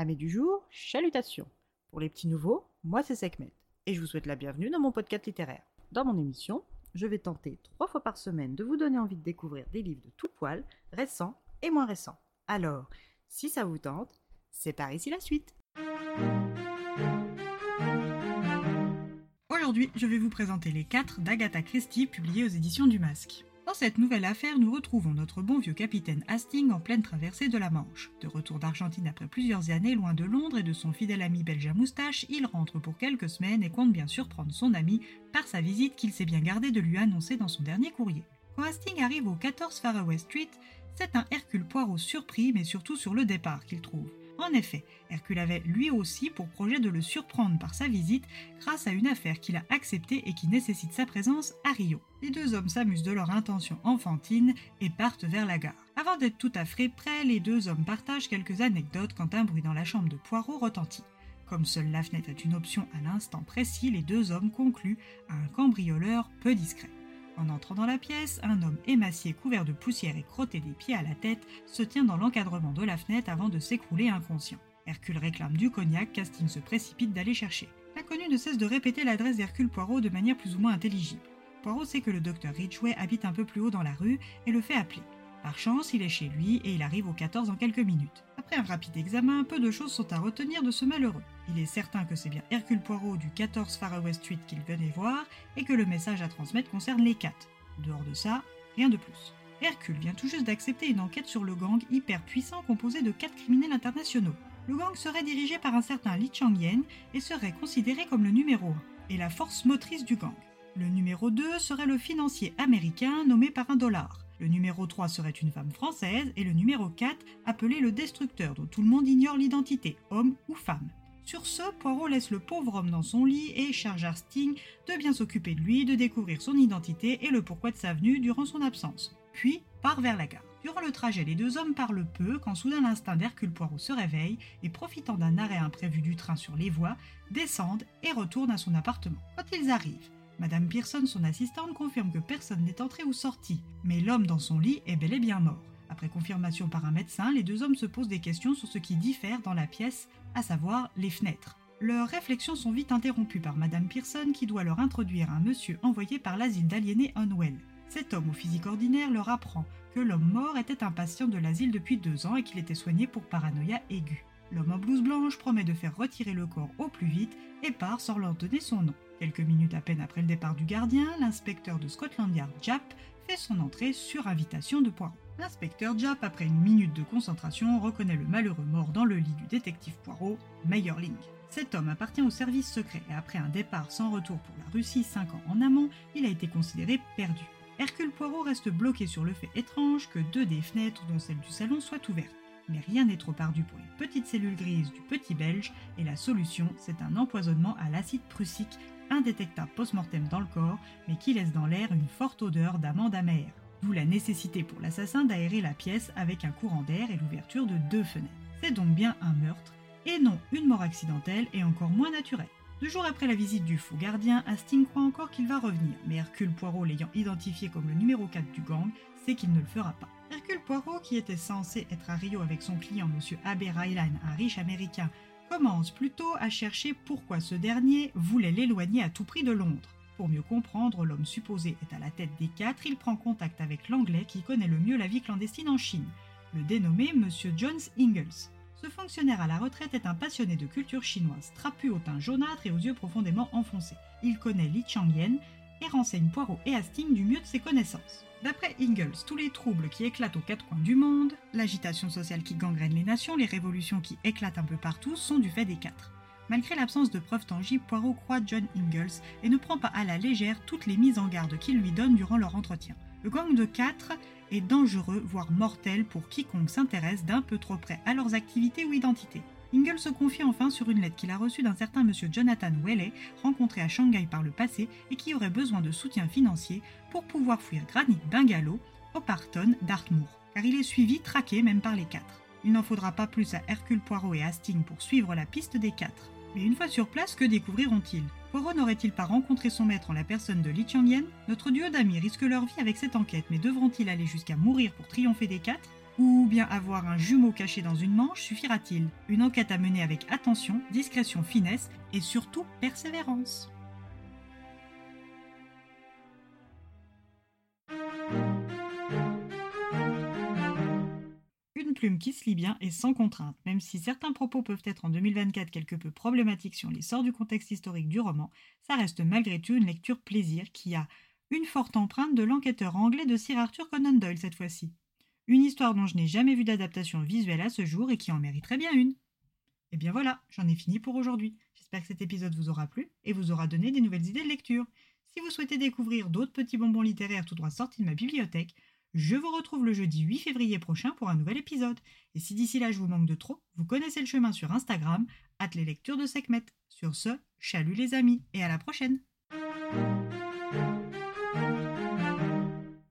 Amis du jour, chalutations. Pour les petits nouveaux, moi c'est Sekhmet et je vous souhaite la bienvenue dans mon podcast littéraire. Dans mon émission, je vais tenter trois fois par semaine de vous donner envie de découvrir des livres de tout poil, récents et moins récents. Alors, si ça vous tente, c'est par ici la suite. Aujourd'hui, je vais vous présenter les 4 d'Agatha Christie publiés aux éditions du Masque. Dans cette nouvelle affaire, nous retrouvons notre bon vieux capitaine Hastings en pleine traversée de la Manche. De retour d'Argentine après plusieurs années loin de Londres et de son fidèle ami belge à moustache, il rentre pour quelques semaines et compte bien surprendre son ami par sa visite qu'il s'est bien gardé de lui annoncer dans son dernier courrier. Quand Hastings arrive au 14 Faraway Street, c'est un Hercule Poirot surpris mais surtout sur le départ qu'il trouve. En effet, Hercule avait lui aussi pour projet de le surprendre par sa visite grâce à une affaire qu'il a acceptée et qui nécessite sa présence à Rio. Les deux hommes s'amusent de leur intention enfantine et partent vers la gare. Avant d'être tout à fait prêts, les deux hommes partagent quelques anecdotes quand un bruit dans la chambre de Poirot retentit. Comme seule la fenêtre est une option à l'instant précis, les deux hommes concluent à un cambrioleur peu discret. En entrant dans la pièce, un homme émacié couvert de poussière et crotté des pieds à la tête se tient dans l'encadrement de la fenêtre avant de s'écrouler inconscient. Hercule réclame du cognac qu'Asting se précipite d'aller chercher. L'inconnu ne cesse de répéter l'adresse d'Hercule Poirot de manière plus ou moins intelligible. Poirot sait que le docteur Ridgway habite un peu plus haut dans la rue et le fait appeler. Par chance, il est chez lui et il arrive au 14 en quelques minutes. Après un rapide examen, peu de choses sont à retenir de ce malheureux. Il est certain que c'est bien Hercule Poirot du 14 Faraway Street qu'il venait voir et que le message à transmettre concerne les quatre. Dehors de ça, rien de plus. Hercule vient tout juste d'accepter une enquête sur le gang hyper puissant composé de quatre criminels internationaux. Le gang serait dirigé par un certain Li Changyen et serait considéré comme le numéro 1 et la force motrice du gang. Le numéro 2 serait le financier américain nommé par un dollar. Le numéro 3 serait une femme française et le numéro 4 appelé le destructeur dont tout le monde ignore l'identité, homme ou femme. Sur ce, Poirot laisse le pauvre homme dans son lit et charge Hastings de bien s'occuper de lui, de découvrir son identité et le pourquoi de sa venue durant son absence. Puis part vers la gare. Durant le trajet, les deux hommes parlent peu quand soudain l'instinct d'Hercule Poirot se réveille et profitant d'un arrêt imprévu du train sur les voies, descendent et retournent à son appartement. Quand ils arrivent, Madame Pearson, son assistante, confirme que personne n'est entré ou sorti, mais l'homme dans son lit est bel et bien mort. Après confirmation par un médecin, les deux hommes se posent des questions sur ce qui diffère dans la pièce, à savoir les fenêtres. Leurs réflexions sont vite interrompues par Madame Pearson qui doit leur introduire un monsieur envoyé par l'asile d'aliénés Unwell. Cet homme au physique ordinaire leur apprend que l'homme mort était un patient de l'asile depuis deux ans et qu'il était soigné pour paranoïa aiguë. L'homme en blouse blanche promet de faire retirer le corps au plus vite et part sans leur donner son nom. Quelques minutes à peine après le départ du gardien, l'inspecteur de Scotland Yard Jap fait son entrée sur invitation de Poirot. L'inspecteur Jap, après une minute de concentration, reconnaît le malheureux mort dans le lit du détective Poirot, Meyerling. Cet homme appartient au service secret et après un départ sans retour pour la Russie cinq ans en amont, il a été considéré perdu. Hercule Poirot reste bloqué sur le fait étrange que deux des fenêtres, dont celle du salon, soient ouvertes. Mais rien n'est trop ardu pour les petites cellules grises du petit belge et la solution, c'est un empoisonnement à l'acide prussique indétectable post-mortem dans le corps, mais qui laisse dans l'air une forte odeur d'amande amère. D'où la nécessité pour l'assassin d'aérer la pièce avec un courant d'air et l'ouverture de deux fenêtres. C'est donc bien un meurtre, et non une mort accidentelle et encore moins naturelle. Deux jours après la visite du faux gardien, Hastings croit encore qu'il va revenir, mais Hercule Poirot l'ayant identifié comme le numéro 4 du gang, sait qu'il ne le fera pas. Hercule Poirot, qui était censé être à Rio avec son client M. Abbé Rylan, un riche américain, commence plutôt à chercher pourquoi ce dernier voulait l'éloigner à tout prix de Londres. Pour mieux comprendre, l'homme supposé est à la tête des quatre, il prend contact avec l'anglais qui connaît le mieux la vie clandestine en Chine, le dénommé M. Jones Ingalls. Ce fonctionnaire à la retraite est un passionné de culture chinoise, trapu au teint jaunâtre et aux yeux profondément enfoncés. Il connaît Li Changyen et renseigne Poirot et Hastings du mieux de ses connaissances. D'après Ingalls, tous les troubles qui éclatent aux quatre coins du monde, l'agitation sociale qui gangrène les nations, les révolutions qui éclatent un peu partout sont du fait des quatre. Malgré l'absence de preuves tangibles, Poirot croit John Ingalls et ne prend pas à la légère toutes les mises en garde qu'il lui donne durant leur entretien. Le gang de 4 est dangereux, voire mortel pour quiconque s'intéresse d'un peu trop près à leurs activités ou identités. Ingalls se confie enfin sur une lettre qu'il a reçue d'un certain monsieur Jonathan Whaley, rencontré à Shanghai par le passé et qui aurait besoin de soutien financier pour pouvoir fuir Granite Bungalow au Parton d'Artmoor, car il est suivi, traqué même par les quatre. Il n'en faudra pas plus à Hercule Poirot et Hastings pour suivre la piste des quatre. Mais une fois sur place, que découvriront-ils? Poirot n'aurait-il pas rencontré son maître en la personne de Li Changyen Notre duo d'amis risque leur vie avec cette enquête, mais devront-ils aller jusqu'à mourir pour triompher des quatre? Ou bien avoir un jumeau caché dans une manche suffira-t-il? Une enquête à mener avec attention, discrétion, finesse et surtout persévérance. Une plume qui se lit bien et sans contrainte, même si certains propos peuvent être en 2024 quelque peu problématiques si on les sort du contexte historique du roman, ça reste malgré tout une lecture plaisir qui a une forte empreinte de l'enquêteur anglais de Sir Arthur Conan Doyle cette fois-ci. Une histoire dont je n'ai jamais vu d'adaptation visuelle à ce jour et qui en mériterait bien une. Et bien voilà, j'en ai fini pour aujourd'hui. J'espère que cet épisode vous aura plu et vous aura donné des nouvelles idées de lecture. Si vous souhaitez découvrir d'autres petits bonbons littéraires tout droit sortis de ma bibliothèque, je vous retrouve le jeudi 8 février prochain pour un nouvel épisode. Et si d'ici là je vous manque de trop, vous connaissez le chemin sur Instagram, at les lectures de Sekhmet. Sur ce, chalut les amis et à la prochaine!